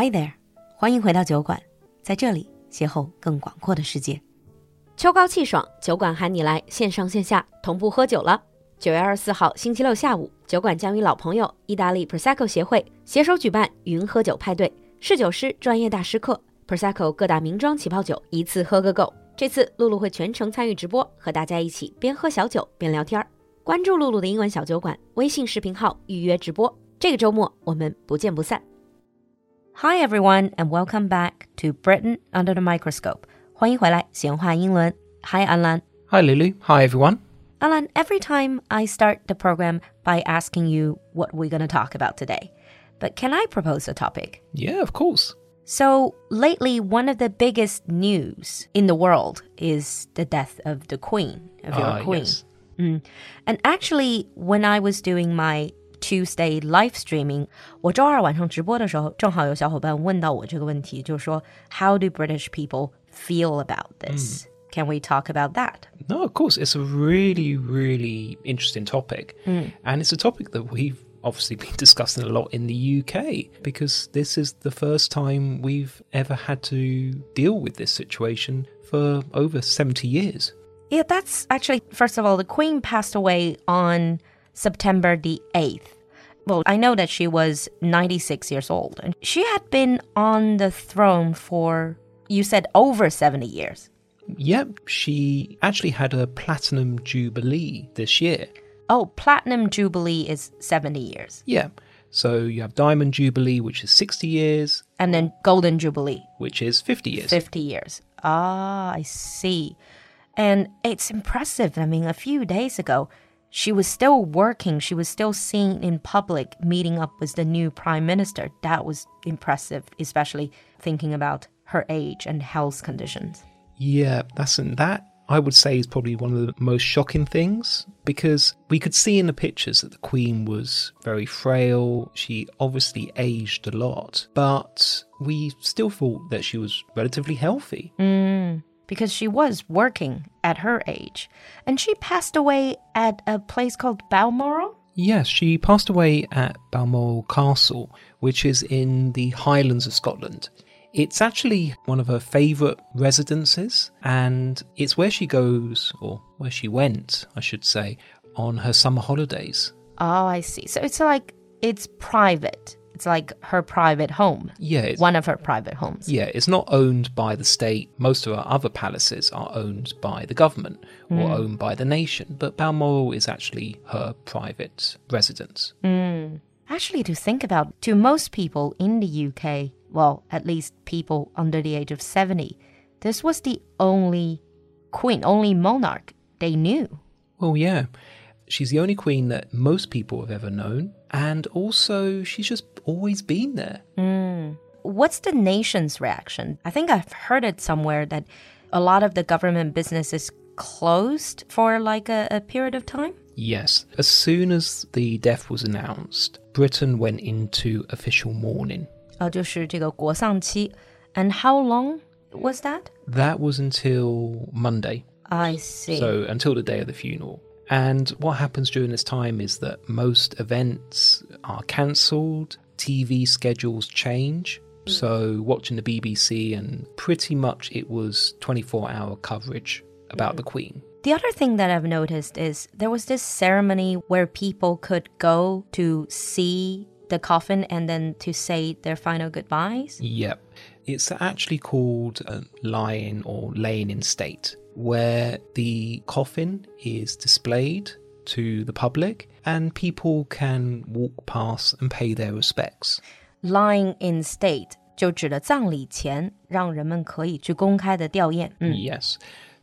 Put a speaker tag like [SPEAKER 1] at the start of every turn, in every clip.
[SPEAKER 1] Hi there，欢迎回到酒馆，在这里邂逅更广阔的世界。秋高气爽，酒馆喊你来，线上线下同步喝酒了。九月二十四号星期六下午，酒馆将与老朋友意大利 Prosecco 协会携手举办云喝酒派对，侍酒师专业大师课，Prosecco 各大名庄起泡酒一次喝个够。这次露露会全程参与直播，和大家一起边喝小酒边聊天儿。关注露露的英文小酒馆微信视频号预约直播，这个周末我们不见不散。Hi everyone and welcome back to Britain under the microscope。欢迎回来，闲话英伦。Hi Alan。
[SPEAKER 2] Hi, Lulu. Hi, everyone.
[SPEAKER 1] Alan, every time I start the program by asking you what we're going to talk about today. But can I propose a topic?
[SPEAKER 2] Yeah, of course.
[SPEAKER 1] So, lately, one of the biggest news in the world is the death of the queen, of your
[SPEAKER 2] Ah,
[SPEAKER 1] queen.
[SPEAKER 2] yes.
[SPEAKER 1] And actually, when I was doing my Tuesday live streaming, 我周二晚上直播的时候，正好有小伙伴问到我这个问题，就是说 How do British people feel about this? Can we talk about that?
[SPEAKER 2] No, of course. It's a really, really interesting topic. And it's a topic that we've obviously been discussing a lot in the UK because this is the first time we've ever had to deal with this situation for over 70 years.
[SPEAKER 1] Yeah, that's actually, first of all, the Queen passed away on September the 8th. Well, I know that she was 96 years old, and she had been on the throne for, you said, over 70 years.
[SPEAKER 2] Yep, she actually had a platinum jubilee this year.
[SPEAKER 1] Oh, Platinum Jubilee is 70 years,
[SPEAKER 2] Yeah. So you have Diamond Jubilee, which is 60 years,
[SPEAKER 1] and then Golden Jubilee,
[SPEAKER 2] which is 50 years.
[SPEAKER 1] 50 years. Ah, I see. And it's impressive. I mean, a few days ago, she was still working. She was still seen in public meeting up with the new prime minister. That was impressive, especially thinking about her age and health conditions.
[SPEAKER 2] Yeah, that's and that I would say is probably one of the most shocking things because we could see in the pictures that the Queen was very frail. She obviously aged a lot, but we still thought that she was relatively healthy. Mm.
[SPEAKER 1] Because she was working at her age. And she passed away at a place called Balmoral.
[SPEAKER 2] Yes, she passed away at Balmoral Castle, which is in the Highlands of Scotland. It's actually one of her favourite residences, and it's where she goes, or where she went, I should say, on her summer holidays.
[SPEAKER 1] Oh, I see. So it's like it's private. It's like her private home.
[SPEAKER 2] Yeah, it's,
[SPEAKER 1] One of her private homes.
[SPEAKER 2] yeah, it's not owned by the state. Most of our other palaces are owned by the government or mm. owned by the nation, but Balmoral is actually her private residence. Mm.
[SPEAKER 1] Actually, to think about, to most people in the UK, well, at least people under the age of 70, this was the only queen, only monarch they knew.
[SPEAKER 2] Well, yeah. She's the only queen that most people have ever known, and also she's just always been there.
[SPEAKER 1] What's the nation's reaction? I think I've heard it somewhere that a lot of the government businesses closed for like a, a period of time.
[SPEAKER 2] Yes, as soon as the death was announced, Britain went into official mourning.
[SPEAKER 1] 呃，就是这个国丧期. And how long was that?
[SPEAKER 2] That was until Monday,
[SPEAKER 1] I see.
[SPEAKER 2] so until the day of the funeral. And what happens during this time is that most events are cancelled, TV schedules change. So, watching the BBC, and pretty much it was 24 hour coverage about the Queen.
[SPEAKER 1] The other thing that I've noticed is there was this ceremony where people could go to see the coffin and then to say their final goodbyes.
[SPEAKER 2] Yep. It's actually called uh, lying or laying in state, where the coffin is displayed to the public and people can walk past and pay their respects.
[SPEAKER 1] Lying in state 就指的葬礼前让人们可以去公开的吊唁。嗯
[SPEAKER 2] Yes.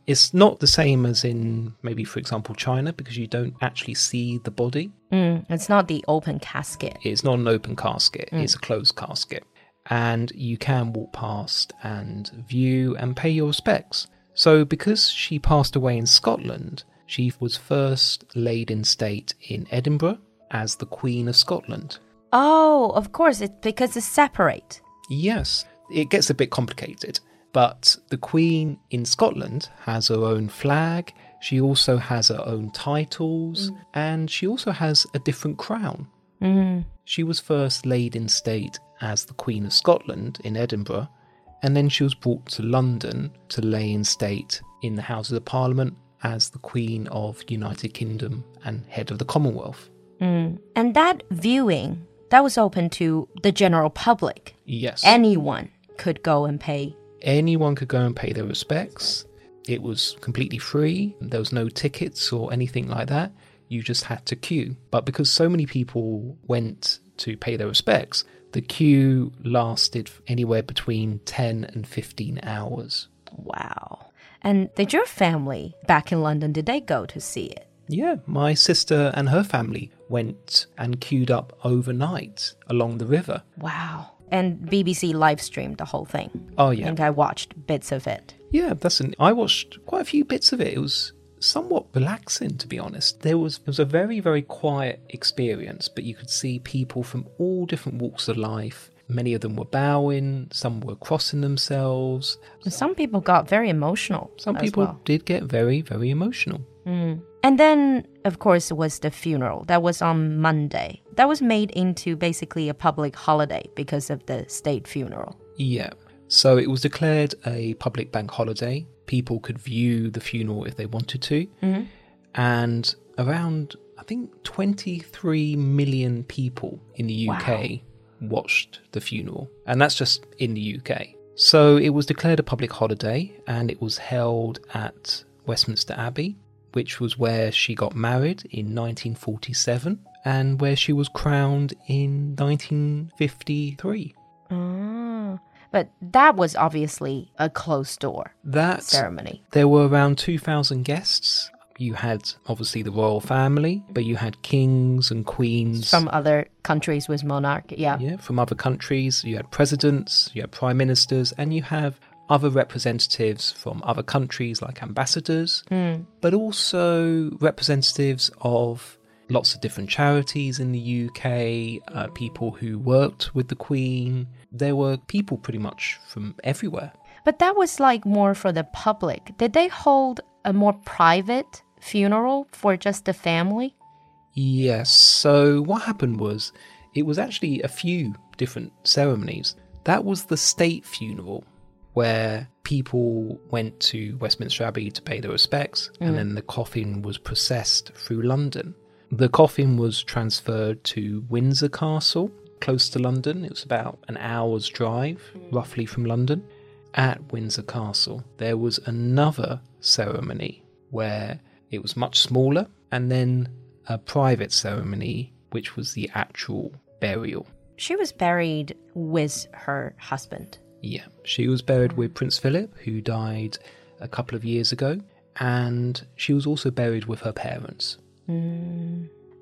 [SPEAKER 2] It's not the same as in maybe, for example, China, because you don't actually see the body.
[SPEAKER 1] 嗯，It's not the open casket.
[SPEAKER 2] It's not an open casket, it's a closed casket. And you can walk past and view and pay your respects. So, because she passed away in Scotland, she was first laid in state in Edinburgh as the Queen of Scotland.
[SPEAKER 1] Oh, of course, it's because it's separate.
[SPEAKER 2] Yes, it gets a bit complicated, but the Queen in Scotland has her own flag, she also has her own titles, mm. and she also has a different crown. Mm-hmm. She was first laid in state as the Queen of Scotland in Edinburgh, and then she was brought to London to lay in state in the Houses of Parliament as the Queen of United Kingdom and head of the Commonwealth. Mm.
[SPEAKER 1] And that viewing, that was open to the general public.
[SPEAKER 2] Yes.
[SPEAKER 1] Anyone could go and pay.
[SPEAKER 2] anyone could go and pay their respects. It was completely free. There was no tickets or anything like that. You just had to queue. But because so many people went to pay their respects, the queue lasted anywhere between 10 and 15 hours.
[SPEAKER 1] Wow. And did your family back in London, did they go to see it?
[SPEAKER 2] Yeah, my sister and her family went and queued up overnight along the river.
[SPEAKER 1] Wow. And BBC live streamed the whole thing.
[SPEAKER 2] Oh,
[SPEAKER 1] I
[SPEAKER 2] yeah.
[SPEAKER 1] think I watched bits of it.
[SPEAKER 2] Yeah, that's an. I watched quite a few bits of it. It was somewhat relaxing, to be honest. There was it was a very very quiet experience, but you could see people from all different walks of life. Many of them were bowing, some were crossing themselves.
[SPEAKER 1] And some people got very emotional.
[SPEAKER 2] Some people
[SPEAKER 1] well.
[SPEAKER 2] did get very very emotional. Hmm.
[SPEAKER 1] And then, of course, was the funeral. That was on Monday. That was made into basically a public holiday because of the state funeral.
[SPEAKER 2] Yeah. So it was declared a public bank holiday. People could view the funeral if they wanted to. Mm-hmm. And around, I think, 23 million people in the UK watched the funeral. And that's just in the UK. So it was declared a public holiday and it was held at Westminster Abbey, which was where she got married in 1947 and where she was crowned in 1953.
[SPEAKER 1] But that was obviously a closed door
[SPEAKER 2] That
[SPEAKER 1] ceremony.
[SPEAKER 2] there were around 2,000 guests. You had obviously the royal family, but you had kings and queens
[SPEAKER 1] From other countries with monarch. Yeah.
[SPEAKER 2] yeah, from other countries. You had presidents, you had prime ministers, and you have other representatives from other countries like ambassadors, hmm. but also representatives of lots of different charities in the UK, uh, people who worked with the Queen. There were people pretty much from everywhere.
[SPEAKER 1] But that was like more for the public. Did they hold a more private funeral for just the family?
[SPEAKER 2] Yes. So what happened was it was actually a few different ceremonies. That was the state funeral where people went to Westminster Abbey to pay their respects and then the coffin was processed through London. The coffin was transferred to Windsor Castle, close to London. It was about an hour's drive, roughly from London. At Windsor Castle, there was another ceremony where it was much smaller, and then a private ceremony, which was the actual burial.
[SPEAKER 1] She was buried with her husband.
[SPEAKER 2] Yeah, she was buried with Prince Philip, who died a couple of years ago, and she was also buried with her parents.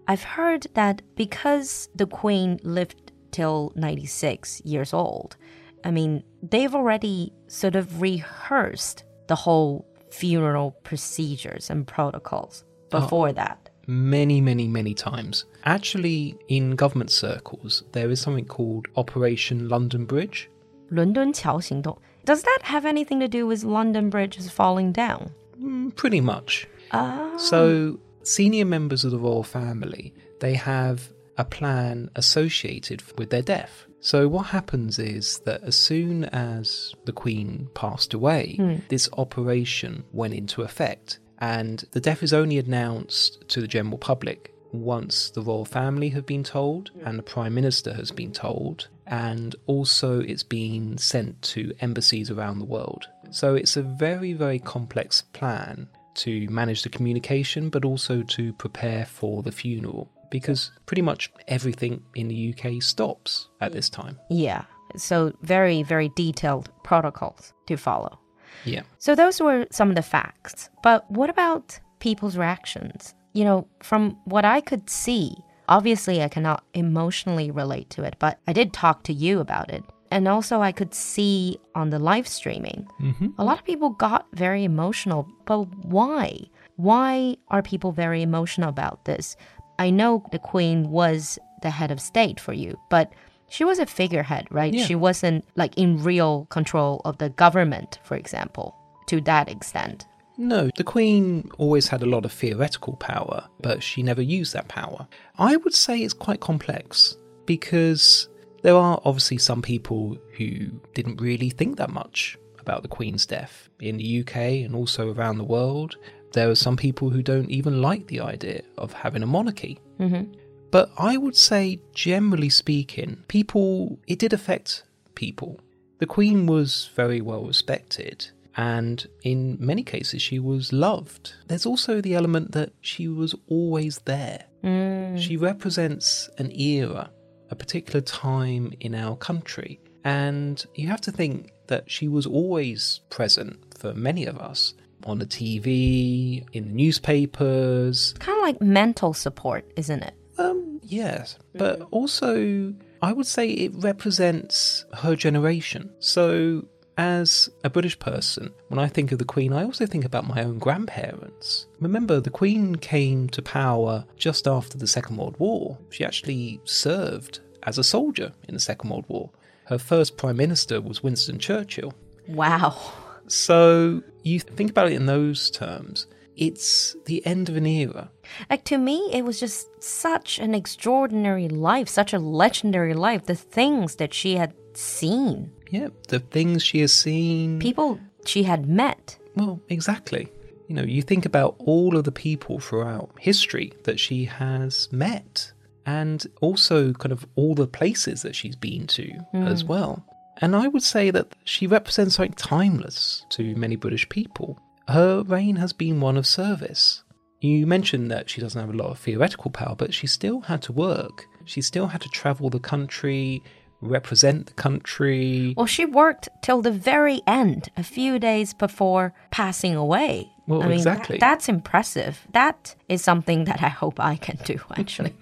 [SPEAKER 1] I've heard that because the queen lived till 96 years old, I mean, they've already sort of rehearsed the whole funeral procedures and protocols before that.
[SPEAKER 2] Many, many, many times. Actually, in government circles, there is something called Operation London Bridge.
[SPEAKER 1] 伦敦桥行动. Does that have anything to do with London Bridge is falling down?
[SPEAKER 2] Mm, Pretty much.
[SPEAKER 1] Ah.
[SPEAKER 2] So, senior members of the royal family, they have a plan associated with their death. So, what happens is that as soon as the Queen passed away, hmm. this operation went into effect. And the death is only announced to the general public once the royal family have been told and the Prime Minister has been told, and also it's been sent to embassies around the world. So it's a very, very complex plan to manage the communication, but also to prepare for the funeral because pretty much everything in the UK stops at this time.
[SPEAKER 1] Yeah. So very, very detailed protocols to follow.
[SPEAKER 2] Yeah.
[SPEAKER 1] So those were some of the facts. But what about people's reactions? You know, from what I could see, obviously I cannot emotionally relate to it, but I did talk to you about it. And also, I could see on the live streaming, mm-hmm. a lot of people got very emotional. But why? Why are people very emotional about this? I know the Queen was the head of state for you, but she was a figurehead, right?
[SPEAKER 2] Yeah.
[SPEAKER 1] She wasn't like in real control of the government, for example, to that extent.
[SPEAKER 2] No, the Queen always had a lot of theoretical power, but she never used that power. I would say it's quite complex because there are obviously some people who didn't really think that much about the Queen's death in the UK and also around the world. There are some people who don't even like the idea of having a monarchy.
[SPEAKER 1] Mm-hmm.
[SPEAKER 2] But I would say, generally speaking, people, it did affect people. The Queen was very well respected, and in many cases, she was loved. There's also the element that she was always there.
[SPEAKER 1] Mm.
[SPEAKER 2] She represents an era, a particular time in our country. And you have to think that she was always present for many of us on the TV, in the newspapers.
[SPEAKER 1] Kind of like mental support, isn't it?
[SPEAKER 2] Um, yes. But also, I would say it represents her generation. So, as a British person, when I think of the Queen, I also think about my own grandparents. Remember, the Queen came to power just after the Second World War. She actually served as a soldier in the Second World War. Her first Prime Minister was Winston Churchill.
[SPEAKER 1] Wow.
[SPEAKER 2] So, you think about it in those terms. It's the end of an era.
[SPEAKER 1] Like to me, it was just such an extraordinary life, such a legendary life. The things that she had seen,
[SPEAKER 2] Yeah, the things she has seen.
[SPEAKER 1] people she had met.
[SPEAKER 2] Well, exactly. You know, you think about all of the people throughout history that she has met, and also kind of all the places that she's been to hmm. as well. And I would say that she represents like timeless to many British people. Her reign has been one of service. You mentioned that she doesn't have a lot of theoretical power, but she still had to work. She still had to travel the country, represent the country.
[SPEAKER 1] Well, she worked till the very end, a few days before passing away.
[SPEAKER 2] Well,
[SPEAKER 1] I mean,
[SPEAKER 2] exactly.
[SPEAKER 1] that- that's impressive. That is something that I hope I can do, actually.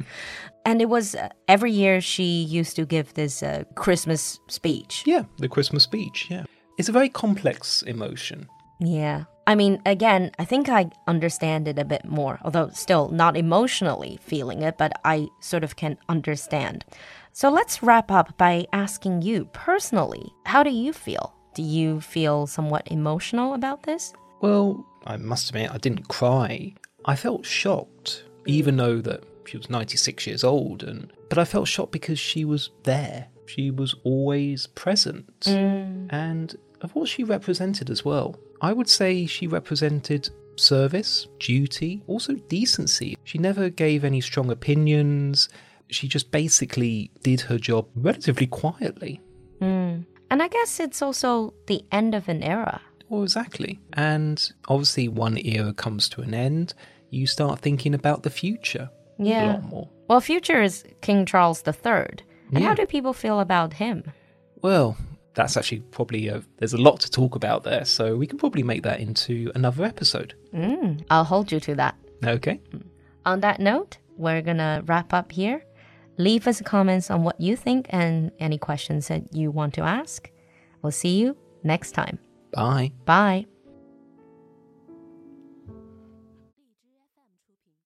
[SPEAKER 1] and it was uh, every year she used to give this uh, Christmas speech.
[SPEAKER 2] Yeah, the Christmas speech, yeah. It's a very complex emotion.
[SPEAKER 1] Yeah. I mean, again, I think I understand it a bit more, although still not emotionally feeling it, but I sort of can understand. So let's wrap up by asking you personally, how do you feel? Do you feel somewhat emotional about this?
[SPEAKER 2] Well, I must admit, I didn't cry. I felt shocked, even though that she was 96 years old, and but I felt shocked because she was there. She was always present, mm. and of what she represented as well. I would say she represented service, duty, also decency. She never gave any strong opinions. She just basically did her job relatively quietly. Hmm.
[SPEAKER 1] And I guess it's also the end of an era.
[SPEAKER 2] Well, exactly. And obviously, one era comes to an end. You start thinking about the future a
[SPEAKER 1] Yeah.
[SPEAKER 2] lot more.
[SPEAKER 1] Well, future is King Charles III. And how do people feel about him?
[SPEAKER 2] Well, that's actually probably a, there's a lot to talk about there, so we can probably make that into another episode.
[SPEAKER 1] Mm, I'll hold you to that.
[SPEAKER 2] Okay.
[SPEAKER 1] On that note, we're gonna wrap up here. Leave us comments on what you think and any questions that you want to ask. We'll see you next time.
[SPEAKER 2] Bye.
[SPEAKER 1] Bye.